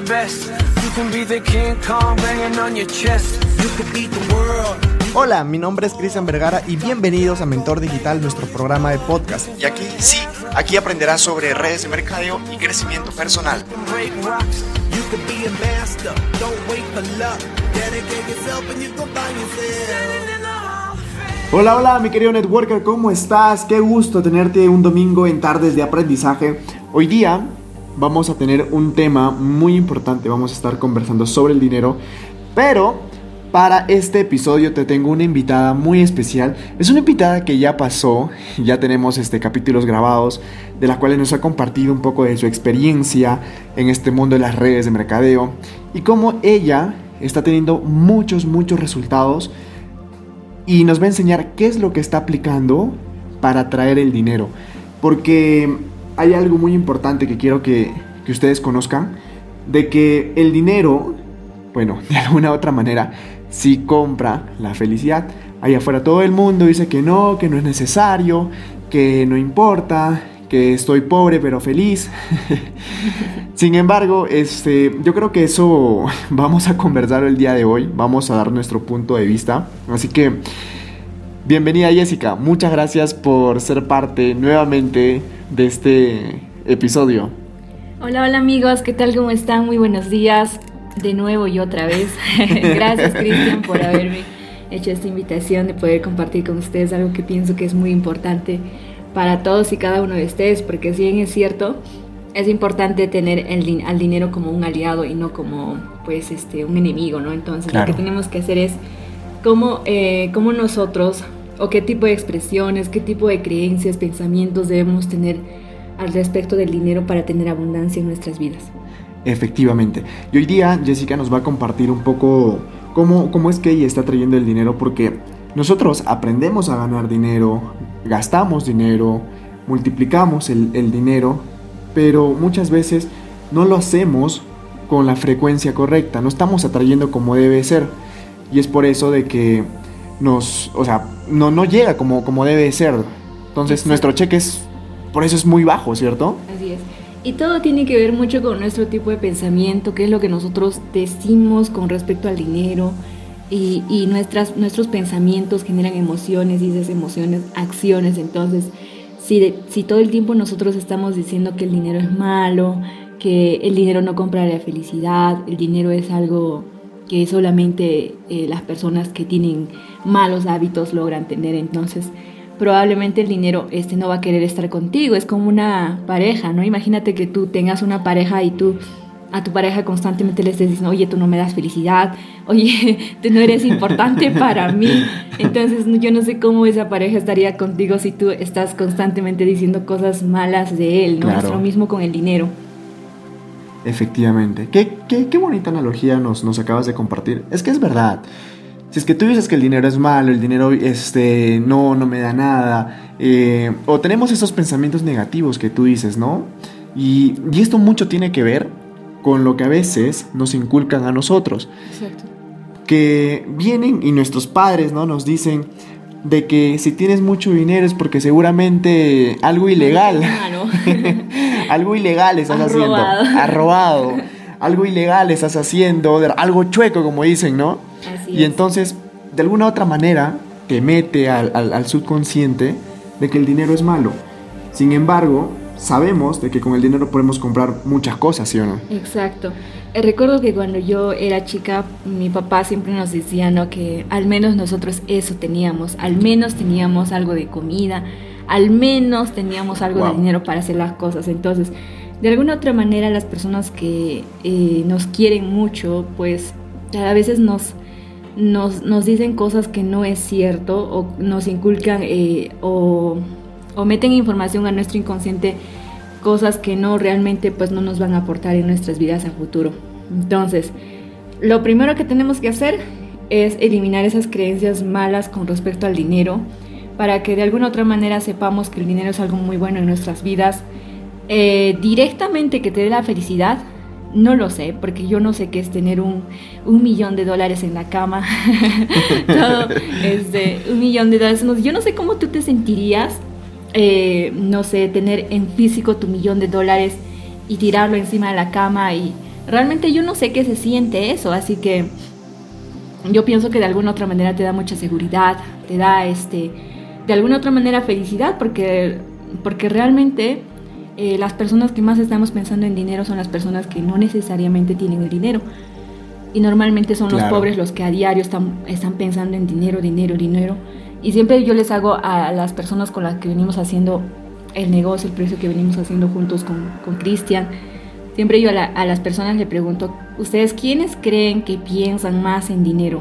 the best. You can be the King Kong banging on your chest. You could beat the world. Hola, mi nombre es Cristian Vergara y bienvenidos a Mentor Digital, nuestro programa de podcast. Y aquí sí, aquí aprenderás sobre redes de mercadeo y crecimiento personal. Hola, hola, mi querido networker, ¿cómo estás? Qué gusto tenerte un domingo en tardes de aprendizaje. Hoy día vamos a tener un tema muy importante, vamos a estar conversando sobre el dinero, pero para este episodio te tengo una invitada muy especial. Es una invitada que ya pasó, ya tenemos este capítulos grabados, de la cual nos ha compartido un poco de su experiencia en este mundo de las redes de mercadeo y cómo ella está teniendo muchos, muchos resultados y nos va a enseñar qué es lo que está aplicando para atraer el dinero. Porque hay algo muy importante que quiero que, que ustedes conozcan, de que el dinero, bueno, de alguna u otra manera, sí compra la felicidad. Allá afuera todo el mundo dice que no, que no es necesario, que no importa, que estoy pobre pero feliz. Sin embargo, este, yo creo que eso vamos a conversar el día de hoy, vamos a dar nuestro punto de vista. Así que, bienvenida Jessica, muchas gracias por ser parte nuevamente de este episodio. Hola, hola amigos, ¿qué tal? ¿Cómo están? Muy buenos días. De nuevo y otra vez. Gracias Cristian por haberme hecho esta invitación de poder compartir con ustedes algo que pienso que es muy importante para todos y cada uno de ustedes, porque si bien es cierto, es importante tener el, al dinero como un aliado y no como pues este un enemigo, ¿no? Entonces Claro. lo que tenemos que hacer es cómo, eh, cómo nosotros o qué tipo de expresiones, qué tipo de creencias, pensamientos debemos tener al respecto del dinero para tener abundancia en nuestras vidas. Efectivamente. Y hoy día Jessica nos va a compartir un poco cómo, cómo es que ella está trayendo el dinero, porque nosotros aprendemos a ganar dinero, gastamos dinero, multiplicamos el, el dinero, pero muchas veces no lo hacemos con la frecuencia correcta, no estamos atrayendo como debe ser. Y es por eso de que nos, o sea, no, no llega como, como debe ser. Entonces Exacto. nuestro cheque es, por eso es muy bajo, ¿cierto? Así es. Y todo tiene que ver mucho con nuestro tipo de pensamiento, qué es lo que nosotros decimos con respecto al dinero y, y nuestras, nuestros pensamientos generan emociones y esas emociones acciones. Entonces, si, de- si todo el tiempo nosotros estamos diciendo que el dinero es malo, que el dinero no compra la felicidad, el dinero es algo que solamente eh, las personas que tienen malos hábitos logran tener, entonces probablemente el dinero este no va a querer estar contigo, es como una pareja, ¿no? Imagínate que tú tengas una pareja y tú a tu pareja constantemente le estés diciendo, oye, tú no me das felicidad, oye, tú no eres importante para mí. Entonces yo no sé cómo esa pareja estaría contigo si tú estás constantemente diciendo cosas malas de él, ¿no? Claro. Es lo mismo con el dinero. Efectivamente. Qué, qué, qué bonita analogía nos, nos acabas de compartir. Es que es verdad. Si es que tú dices que el dinero es malo, el dinero este, no, no me da nada, eh, o tenemos esos pensamientos negativos que tú dices, ¿no? Y, y esto mucho tiene que ver con lo que a veces nos inculcan a nosotros, Exacto. que vienen y nuestros padres, ¿no? Nos dicen de que si tienes mucho dinero es porque seguramente algo ilegal. algo ilegal estás Has haciendo. robado. Has robado. Algo ilegal estás haciendo. Algo chueco, como dicen, ¿no? Así y es. entonces, de alguna otra manera, te mete al, al- al subconsciente de que el dinero es malo. Sin embargo, sabemos de que con el dinero podemos comprar muchas cosas, ¿sí o no? Exacto. Eh, recuerdo que cuando yo era chica, mi papá siempre nos decía, ¿no? Que al menos nosotros eso teníamos, al menos teníamos algo de comida, al menos teníamos algo Wow. de dinero para hacer las cosas. Entonces, de alguna otra manera, las personas que eh, nos quieren mucho, pues a veces nos, nos, nos dicen cosas que no es cierto o nos inculcan eh, o, o meten información a nuestro inconsciente cosas que no realmente pues no nos van a aportar en nuestras vidas a futuro. Entonces, lo primero que tenemos que hacer es eliminar esas creencias malas con respecto al dinero para que de alguna otra manera sepamos que el dinero es algo muy bueno en nuestras vidas. Eh, directamente que te dé la felicidad, no lo sé, porque yo no sé qué es tener un, un millón de dólares en la cama. Este, un millón de dólares. Yo no sé cómo tú te sentirías, eh, no sé, tener en físico tu millón de dólares y tirarlo encima de la cama y realmente yo no sé qué se siente eso, así que yo pienso que de alguna otra manera te da mucha seguridad, te da este, de alguna otra manera felicidad, porque, porque realmente eh, las personas que más estamos pensando en dinero son las personas que no necesariamente tienen el dinero. Y normalmente son los pobres los que a diario están, están pensando en dinero, dinero, dinero. Y siempre yo les hago a las personas con las que venimos haciendo el negocio, el precio que venimos haciendo juntos con Cristian, siempre yo a, a las personas le pregunto, ¿ustedes quiénes creen que piensan más en dinero?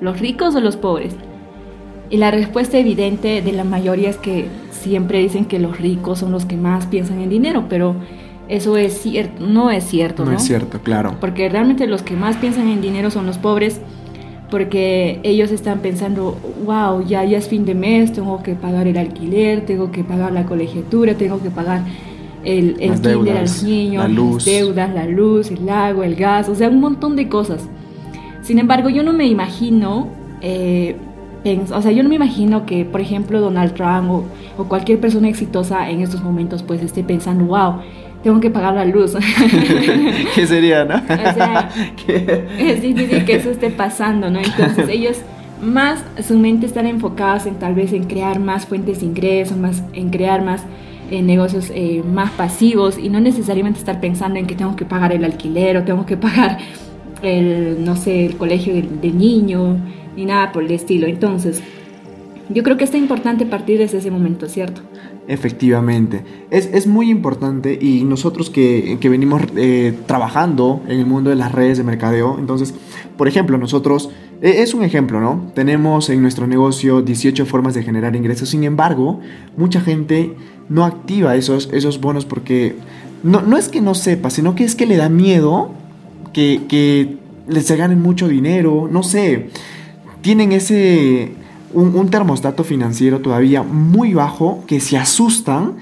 ¿Los ricos o los pobres? Y la respuesta evidente de la mayoría es que siempre dicen que los ricos son los que más piensan en dinero, pero eso es cierto, no es cierto, ¿no? No es cierto, claro. Porque realmente los que más piensan en dinero son los pobres, porque ellos están pensando, wow, ya, ya es fin de mes, tengo que pagar el alquiler, tengo que pagar la colegiatura, tengo que pagar el, el kinder a los niños, las deudas, la luz, el agua, el gas, o sea, un montón de cosas. Sin embargo, yo no me imagino eh, o sea, yo no me imagino que, por ejemplo, Donald Trump o, cualquier persona exitosa en estos momentos pues esté pensando, wow, tengo que pagar la luz. ¿Qué sería, no? O sea, es difícil que eso esté pasando, ¿no? Entonces ellos más, su mente están enfocados en tal vez en crear más fuentes de ingresos, más, en crear más eh, negocios eh, más pasivos y no necesariamente estar pensando en que tengo que pagar el alquiler o tengo que pagar el, no sé, el colegio del niño ni nada por el estilo. Entonces, yo creo que está importante partir desde ese momento, ¿cierto? Efectivamente, es, es muy importante y nosotros que, que venimos eh, trabajando en el mundo de las redes de mercadeo, entonces, por ejemplo, nosotros, e, es un ejemplo, ¿no? Tenemos en nuestro negocio 18 formas de generar ingresos, sin embargo, mucha gente no activa esos, esos bonos porque no, no es que no sepa, sino que es que le da miedo que, que se ganen mucho dinero, no sé tienen ese, un, termostato financiero todavía muy bajo que se asustan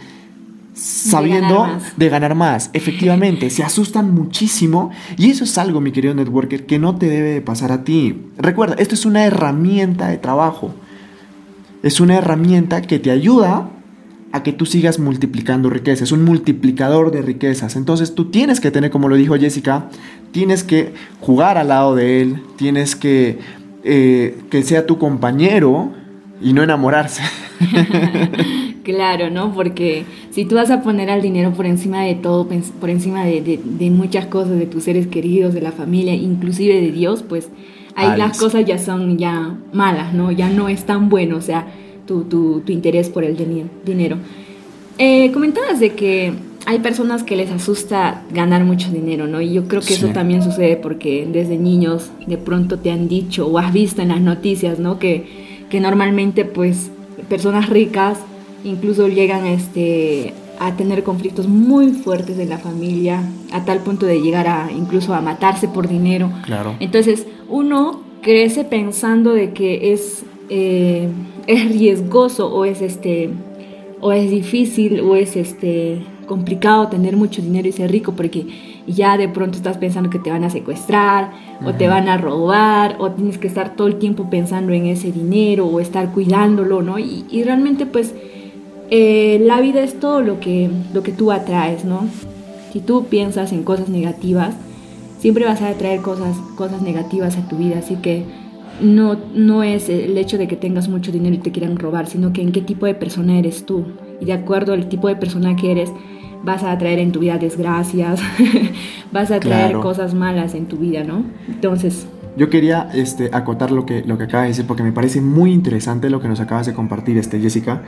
sabiendo de ganar, más. Efectivamente, se asustan muchísimo y eso es algo, mi querido networker, que no te debe de pasar a ti. Recuerda, esto es una herramienta de trabajo. Es una herramienta que te ayuda a que tú sigas multiplicando riquezas, es un multiplicador de riquezas. Entonces tú tienes que tener, como lo dijo Jessica, tienes que jugar al lado de él, tienes que eh, que sea tu compañero y no enamorarse. claro, ¿no? Porque si tú vas a poner al dinero por encima de todo, por encima de, muchas cosas, de tus seres queridos, de la familia, inclusive de Dios, pues ahí las cosas ya son ya malas, ¿no? Ya no es tan bueno, o sea, tu, tu, tu interés por el dinero. Eh, comentabas de que hay personas que les asusta ganar mucho dinero, ¿no? Y yo creo que eso también sucede porque desde niños de pronto te han dicho o has visto en las noticias, ¿no? Que, que normalmente pues personas ricas incluso llegan este, a tener conflictos muy fuertes en la familia, a tal punto de llegar a incluso a matarse por dinero. Claro. Entonces uno crece pensando de que es, eh, es riesgoso o es este o es difícil o es este complicado tener mucho dinero y ser rico porque ya de pronto estás pensando que te van a secuestrar o te van a robar o tienes que estar todo el tiempo pensando en ese dinero o estar cuidándolo, ¿no? Y, realmente pues eh, la vida es todo lo que, lo que tú atraes, ¿no? Si tú piensas en cosas negativas, siempre vas a atraer cosas, cosas negativas a tu vida, así que no, no es el hecho de que tengas mucho dinero y te quieran robar, sino que en qué tipo de persona eres tú. Y de acuerdo al tipo de persona que eres, vas a traer en tu vida desgracias, vas a traer cosas malas en tu vida, ¿no? Entonces... Yo quería este, acotar lo que, lo que acaba de decir porque me parece muy interesante lo que nos acabas de compartir, este, Jessica.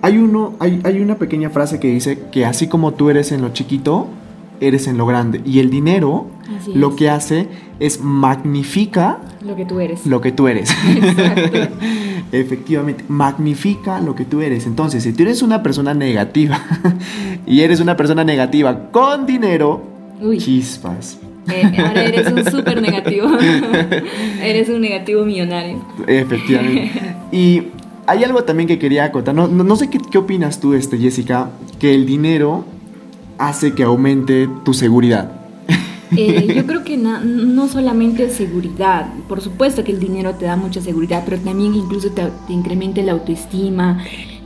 Hay, uno, hay, hay una pequeña frase que dice que así como tú eres en lo chiquito, eres en lo grande. Y el dinero lo que hace es magnifica lo que tú eres. Lo que tú eres. Efectivamente, magnifica lo que tú eres. Entonces, si tú eres una persona negativa y eres una persona negativa con dinero, chispas. Eh, ahora eres un súper negativo. eres un negativo millonario. Efectivamente. Y hay algo también que quería acotar. No, no, sé qué, qué, opinas tú, este, Jessica, que el dinero hace que aumente tu seguridad. Eh, yo creo que no solamente seguridad, por supuesto que el dinero te da mucha seguridad, pero también incluso te, incrementa la autoestima,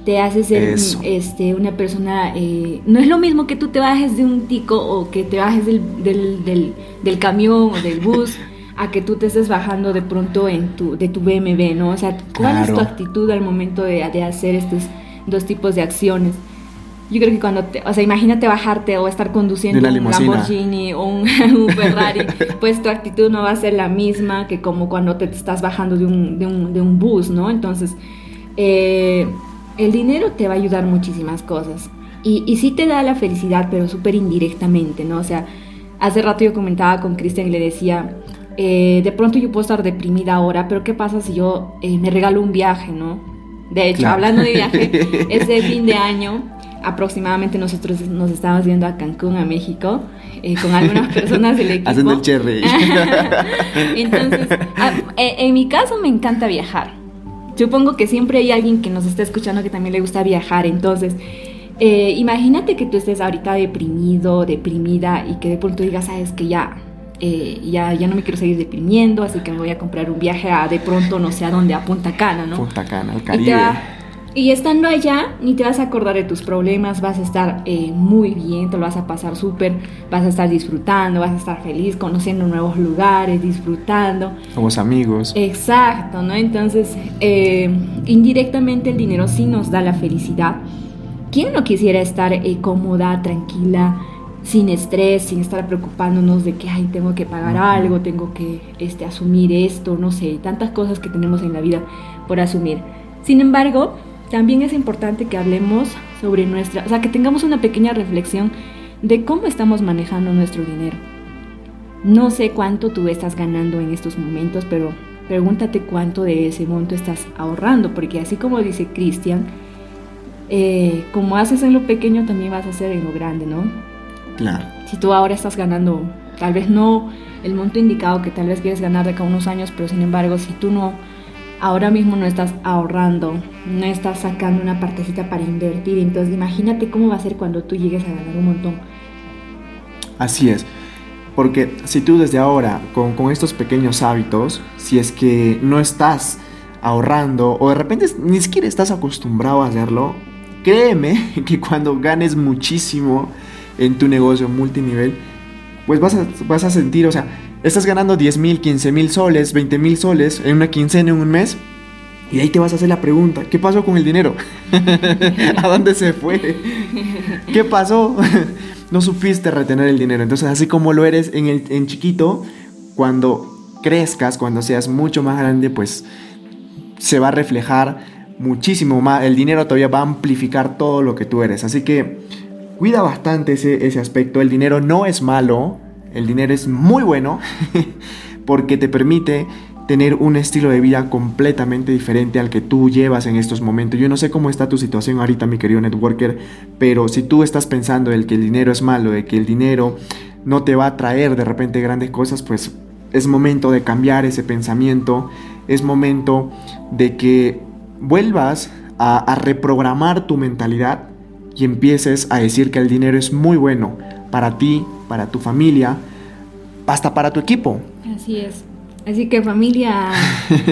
te hace ser Eso. este, una persona... eh, no es lo mismo que tú te bajes de un tico o que te bajes del, del, del- del camión o del bus a que tú te estés bajando de pronto en tu, de tu BMW, ¿no? O sea, ¿cuál es tu actitud al momento de, de hacer estos dos tipos de acciones? Yo creo que cuando te, o sea, imagínate bajarte o estar conduciendo un. Lamborghini o un, un Ferrari, pues tu actitud no va a ser la misma que como cuando te estás bajando de un, de un, de un bus, ¿no? Entonces, eh, el dinero te va a ayudar muchísimas cosas. Y, y sí te da la felicidad, pero súper indirectamente, ¿no? O sea, hace rato yo comentaba con Cristian y le decía, eh, de pronto yo puedo estar deprimida ahora, pero ¿qué pasa si yo eh, me regalo un viaje, ¿no? De hecho, Claro. hablando de viaje, ese fin de año aproximadamente nosotros nos estábamos viendo a Cancún, a México, eh, con algunas personas del equipo. Haciendo el cherry. Entonces, a- eh, en mi caso me encanta viajar. Supongo que siempre hay alguien que nos está escuchando que también le gusta viajar. Entonces, eh, imagínate que tú estés ahorita deprimido, deprimida y que de pronto digas, sabes que ya, eh, ya, ya no me quiero seguir deprimiendo, así que me voy a comprar un viaje a de pronto no sé a dónde, a Punta Cana, ¿no? Punta Cana, al Caribe. Y estando allá, ni te vas a acordar de tus problemas, vas a estar eh, muy bien, te lo vas a pasar súper, vas a estar disfrutando, vas a estar feliz, conociendo nuevos lugares, disfrutando. Somos amigos. Exacto, ¿no? Entonces, eh, indirectamente el dinero sí nos da la felicidad. ¿Quién no quisiera estar eh, cómoda, tranquila, sin estrés, sin estar preocupándonos de que, ay, tengo que pagar algo, tengo que este, asumir esto, no sé, tantas cosas que tenemos en la vida por asumir? Sin embargo, también es importante que hablemos sobre nuestra, o sea, que tengamos una pequeña reflexión de cómo estamos manejando nuestro dinero. No sé cuánto tú estás ganando en estos momentos, pero pregúntate cuánto de ese monto estás ahorrando, porque así como dice Cristian, eh, como haces en lo pequeño, también vas a hacer en lo grande, ¿no? Claro. Si tú ahora estás ganando, tal vez no el monto indicado que tal vez quieres ganar de acá a unos años, pero sin embargo, si tú no, ahora mismo no estás ahorrando, no estás sacando una partecita para invertir, entonces imagínate cómo va a ser cuando tú llegues a ganar un montón. Así es. Porque si tú desde ahora, con, con estos pequeños hábitos, si es que no estás ahorrando o de repente ni siquiera estás acostumbrado a hacerlo, créeme que cuando ganes muchísimo en tu negocio multinivel, pues vas a, vas a sentir, o sea, estás ganando 10 mil, 15 mil soles, 20 mil soles en una quincena, en un mes, y ahí te vas a hacer la pregunta, ¿qué pasó con el dinero? ¿A dónde se fue? ¿Qué pasó? no supiste retener el dinero. Entonces, así como lo eres en, el, en chiquito, cuando crezcas, cuando seas mucho más grande, pues se va a reflejar muchísimo más. El dinero todavía va a amplificar todo lo que tú eres. Así que cuida bastante ese, ese aspecto. El dinero no es malo, el dinero es muy bueno porque te permite tener un estilo de vida completamente diferente al que tú llevas en estos momentos. Yo no sé cómo está tu situación ahorita, mi querido networker, pero si tú estás pensando el que el dinero es malo, de que el dinero no te va a traer de repente grandes cosas, pues es momento de cambiar ese pensamiento, es momento de que vuelvas a, a reprogramar tu mentalidad y empieces a decir que el dinero es muy bueno para ti, para tu familia, hasta para tu equipo. Así es. Así que familia,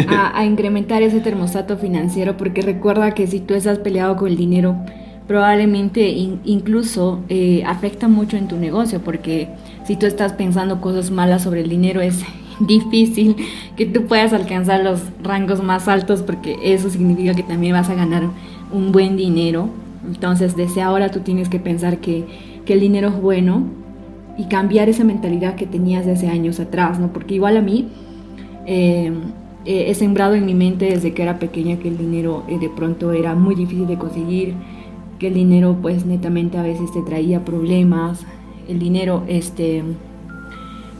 a, a, incrementar ese termostato financiero, porque recuerda que si tú estás peleado con el dinero, probablemente in, incluso eh, afecta mucho en tu negocio, porque si tú estás pensando cosas malas sobre el dinero, es difícil que tú puedas alcanzar los rangos más altos, porque eso significa que también vas a ganar un buen dinero. Entonces, desde ahora tú tienes que pensar que, que el dinero es bueno y cambiar esa mentalidad que tenías de hace años atrás, ¿no? Porque igual a mí, eh, he sembrado en mi mente desde que era pequeña que el dinero eh, de pronto era muy difícil de conseguir, que el dinero pues netamente a veces te traía problemas, el dinero este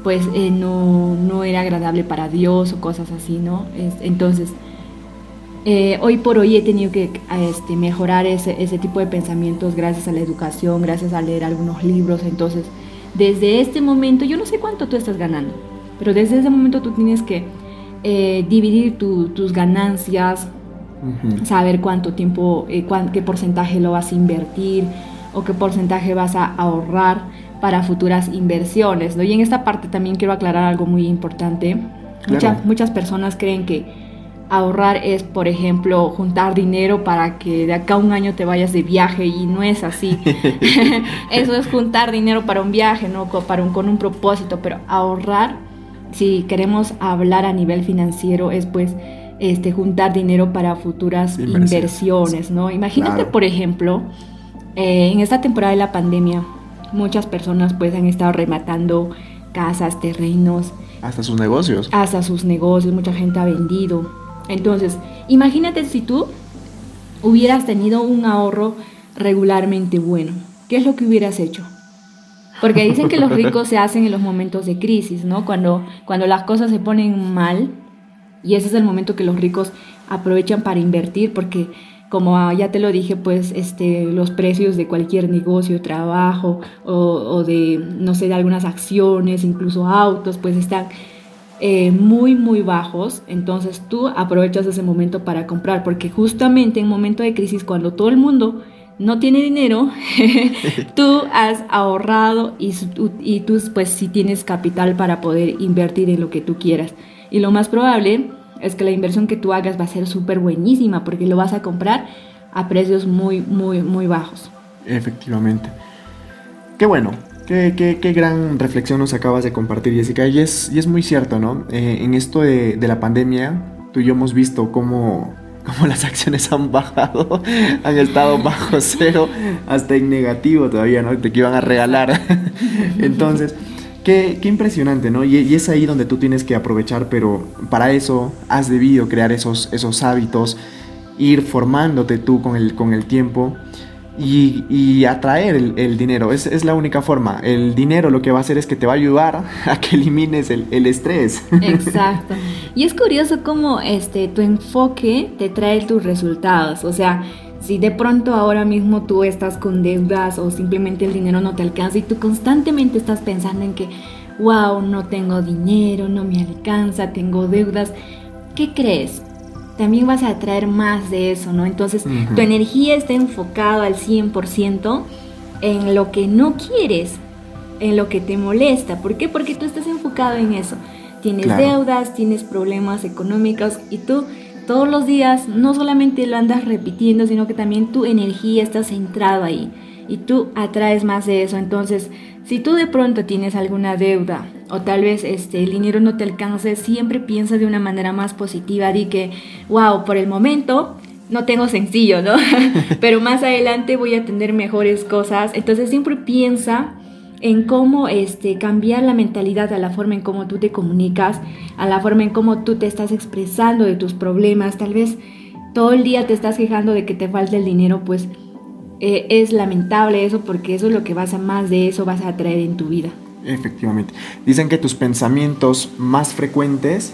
pues eh, no, no, era agradable para Dios o cosas así, ¿no? Es, entonces, eh, hoy por hoy he tenido que este, mejorar ese, ese tipo de pensamientos gracias a la educación, gracias a leer algunos libros, entonces desde este momento, yo no sé cuánto tú estás ganando, pero desde ese momento tú tienes que eh, dividir tu, tus ganancias, uh -huh. saber cuánto tiempo, eh, cuán, qué porcentaje lo vas a invertir o qué porcentaje vas a ahorrar para futuras inversiones. ¿no? Y en esta parte también quiero aclarar algo muy importante. Claro. Muchas, muchas personas creen que ahorrar es, por ejemplo, juntar dinero para que de acá a un año te vayas de viaje y no es así. Eso es juntar dinero para un viaje, no para un, con un propósito, pero ahorrar, si queremos hablar a nivel financiero, es pues este, juntar dinero para futuras inversiones, ¿no? Imagínate, por ejemplo, eh, en esta temporada de la pandemia, muchas personas pues han estado rematando casas, terrenos. Hasta sus negocios. Hasta sus negocios, mucha gente ha vendido. Entonces, imagínate si tú hubieras tenido un ahorro regularmente bueno. ¿Qué es lo que hubieras hecho? Porque dicen que los ricos se hacen en los momentos de crisis, ¿no? Cuando, cuando las cosas se ponen mal, y ese es el momento que los ricos aprovechan para invertir porque como ya te lo dije, pues este, los precios de cualquier negocio, trabajo o, de, no sé, de algunas acciones, incluso autos, pues están eh, muy, muy bajos. Entonces tú aprovechas ese momento para comprar, porque justamente en momento de crisis, cuando todo el mundo no tiene dinero, tú has ahorrado y, y tú pues sí tienes capital para poder invertir en lo que tú quieras. Y lo más probable es que la inversión que tú hagas va a ser súper buenísima porque lo vas a comprar a precios muy, muy, muy bajos. Efectivamente. Qué bueno, qué, qué, qué gran reflexión nos acabas de compartir, Jessica. Y es, y es muy cierto, ¿no? Eh, en esto de, de, la pandemia, tú y yo hemos visto cómo, cómo las acciones han bajado, han estado bajo cero, hasta en negativo todavía, ¿no? Te que iban a regalar. Entonces... Qué, impresionante, ¿no? Y, es ahí donde tú tienes que aprovechar, pero para eso has debido crear esos, esos hábitos, ir formándote tú con el, con el tiempo y, atraer el, dinero. Es, es, la única forma. El dinero lo que va a hacer es que te va a ayudar a que elimines el, el estrés. Exacto. Y es curioso cómo este, tu enfoque te trae tus resultados. O sea, si de pronto ahora mismo tú estás con deudas o simplemente el dinero no te alcanza y tú constantemente estás pensando en que, wow, no tengo dinero, no me alcanza, tengo deudas, ¿qué crees? También vas a atraer más de eso, ¿no? Entonces tu energía está enfocada al 100% en lo que no quieres, en lo que te molesta. ¿Por qué? Porque tú estás enfocado en eso. Tienes deudas, tienes problemas económicos y tú todos los días no solamente lo andas repitiendo, sino que también tu energía está centrada ahí y tú atraes más de eso. Entonces, si tú de pronto tienes alguna deuda o tal vez este, el dinero no te alcance, siempre piensa de una manera más positiva. Di que, wow, por el momento no tengo sencillo, ¿no? Pero más adelante voy a tener mejores cosas. Entonces, siempre piensa en cómo este, cambiar la mentalidad a la forma en cómo tú te comunicas, a la forma en cómo tú te estás expresando de tus problemas. Tal vez todo el día te estás quejando de que te falta el dinero, pues eh, es lamentable eso porque eso es lo que vas a más de eso vas a traer en tu vida. Efectivamente. Dicen que tus pensamientos más frecuentes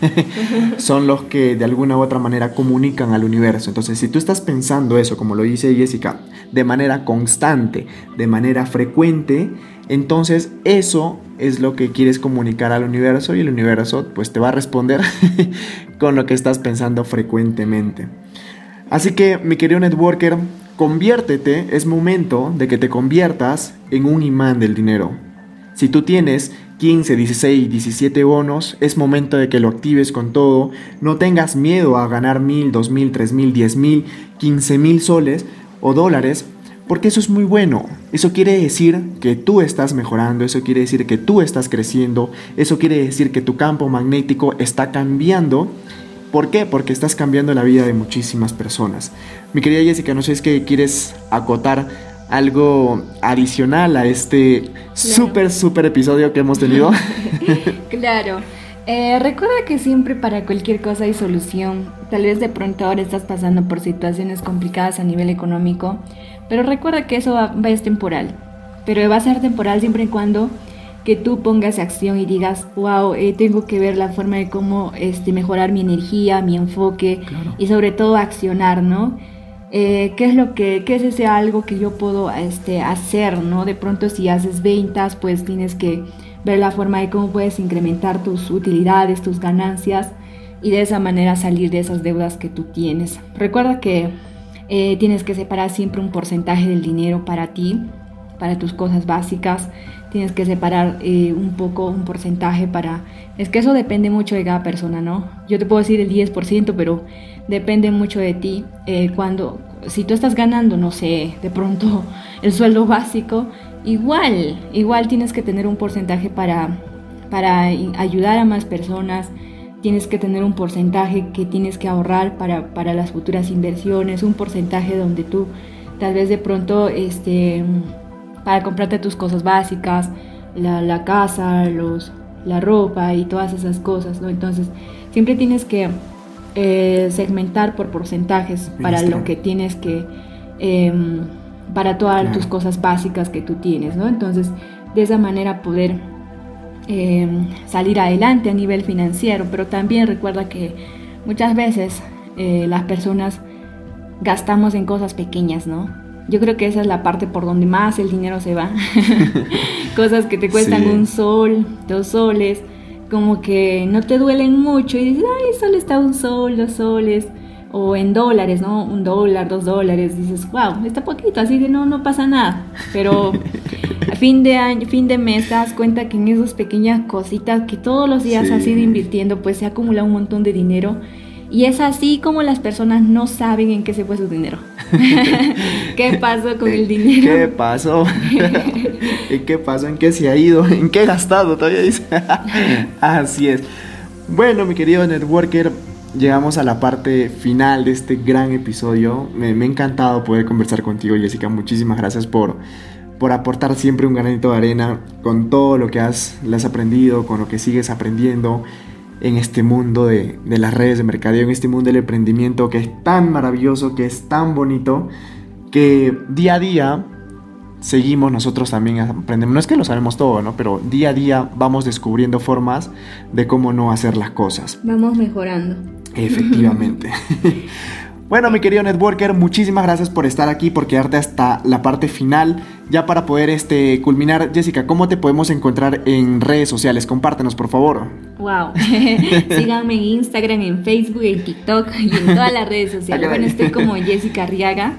son los que de alguna u otra manera comunican al universo. Entonces, si tú estás pensando eso, como lo dice Jessica, de manera constante, de manera frecuente, entonces eso es lo que quieres comunicar al universo y el universo pues te va a responder con lo que estás pensando frecuentemente. Así que, mi querido networker, conviértete, es momento de que te conviertas en un imán del dinero. Si tú tienes 15, 16, 17 bonos, es momento de que lo actives con todo. No tengas miedo a ganar mil, dos mil, tres mil, diez mil, quince mil soles o dólares, porque eso es muy bueno. Eso quiere decir que tú estás mejorando, eso quiere decir que tú estás creciendo, eso quiere decir que tu campo magnético está cambiando. ¿Por qué? Porque estás cambiando la vida de muchísimas personas. Mi querida Jessica, no sé si es que quieres acotar algo adicional a este súper, súper episodio que hemos tenido. claro. Eh, recuerda que siempre para cualquier cosa hay solución. Tal vez de pronto ahora estás pasando por situaciones complicadas a nivel económico, pero recuerda que eso va, es temporal. Pero va a ser temporal siempre y cuando que tú pongas acción y digas, wow, eh, tengo que ver la forma de cómo este, mejorar mi energía, mi enfoque y sobre todo accionar, ¿no? Eh, qué es lo que, qué es ese algo que yo puedo este, hacer, ¿no? De pronto si haces ventas, pues tienes que ver la forma de cómo puedes incrementar tus utilidades, tus ganancias y de esa manera salir de esas deudas que tú tienes. Recuerda que eh, tienes que separar siempre un porcentaje del dinero para ti, para tus cosas básicas. Tienes que separar eh, un poco, un porcentaje para... Es que eso depende mucho de cada persona, ¿no? Yo te puedo decir el 10%, pero depende mucho de ti. Eh, cuando, si tú estás ganando, no sé, de pronto el sueldo básico, igual, igual tienes que tener un porcentaje para, para ayudar a más personas. Tienes que tener un porcentaje que tienes que ahorrar para, para las futuras inversiones, un porcentaje donde tú tal vez de pronto este, para comprarte tus cosas básicas, la, casa, los, la ropa y todas esas cosas, ¿no? Entonces, siempre tienes que eh, segmentar por porcentajes para lo que tienes que, em, para todas tus cosas básicas que tú tienes, ¿no? Entonces, de esa manera poder em, salir adelante a nivel financiero, pero también recuerda que muchas veces eh, las personas gastamos en cosas pequeñas, ¿no? Yo creo que esa es la parte por donde más el dinero se va. Cosas que te cuestan un sol, dos soles, como que no te duelen mucho y dices, ay, solo está un sol, dos soles. O en dólares, ¿no? Un dólar, dos dólares. Dices, wow, está poquito, así que no, no pasa nada. Pero a fin de año, fin de mes, te das cuenta que en esas pequeñas cositas que todos los días has ido invirtiendo, pues se acumula un montón de dinero y es así como las personas no saben en qué se fue su dinero. ¿Qué pasó con el dinero? ¿Qué pasó? ¿En qué pasó? ¿En qué se ha ido? ¿En qué he gastado? Todavía dice. así es. Bueno, mi querido networker, llegamos a la parte final de este gran episodio. Me, me ha encantado poder conversar contigo, Jessica. Muchísimas gracias por, por aportar siempre un granito de arena con todo lo que has, has aprendido, con lo que sigues aprendiendo en este mundo de, las redes de mercadeo, en este mundo del emprendimiento que es tan maravilloso, que es tan bonito, que día a día seguimos nosotros también aprendemos, no es que lo sabemos todo, ¿no? Pero día a día vamos descubriendo formas de cómo no hacer las cosas. Vamos mejorando. Efectivamente. Bueno, mi querido networker, muchísimas gracias por estar aquí, por quedarte hasta la parte final. Ya para poder este, culminar, Jessica, ¿cómo te podemos encontrar en redes sociales? Compártenos, por favor. Wow. Síganme en Instagram, en Facebook, en TikTok y en todas las redes sociales. Bueno, estoy como Jessica Arriaga.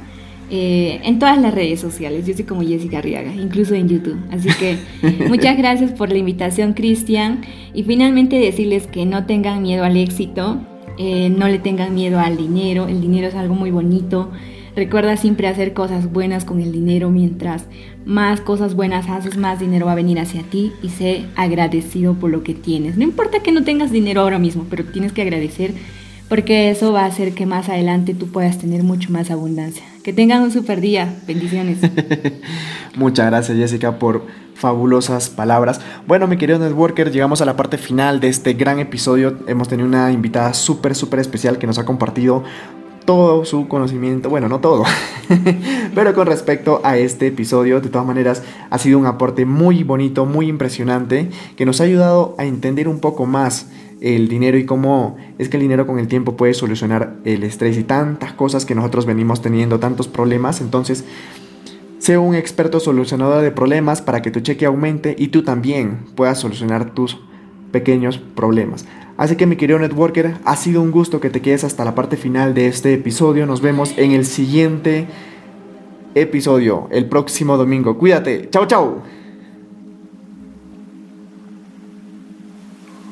Eh, en todas las redes sociales, yo soy como Jessica Arriaga, incluso en YouTube. Así que muchas gracias por la invitación, Cristian. Y finalmente decirles que no tengan miedo al éxito, eh, no le tengan miedo al dinero, el dinero es algo muy bonito. Recuerda siempre hacer cosas buenas con el dinero, mientras más cosas buenas haces, más dinero va a venir hacia ti y sé agradecido por lo que tienes. No importa que no tengas dinero ahora mismo, pero tienes que agradecer porque eso va a hacer que más adelante tú puedas tener mucho más abundancia. Que tengan un super día. Bendiciones. Muchas gracias Jessica por fabulosas palabras. Bueno, mi querido networker, llegamos a la parte final de este gran episodio. Hemos tenido una invitada súper, súper especial que nos ha compartido todo su conocimiento, bueno, no todo, pero con respecto a este episodio, de todas maneras, ha sido un aporte muy bonito, muy impresionante, que nos ha ayudado a entender un poco más el dinero y cómo es que el dinero con el tiempo puede solucionar el estrés y tantas cosas que nosotros venimos teniendo, tantos problemas. Entonces, Sé un experto solucionador de problemas para que tu cheque aumente y tú también puedas solucionar tus pequeños problemas. Así que mi querido networker, ha sido un gusto que te quedes hasta la parte final de este episodio. Nos vemos en el siguiente episodio, el próximo domingo. Cuídate. Chao, chao.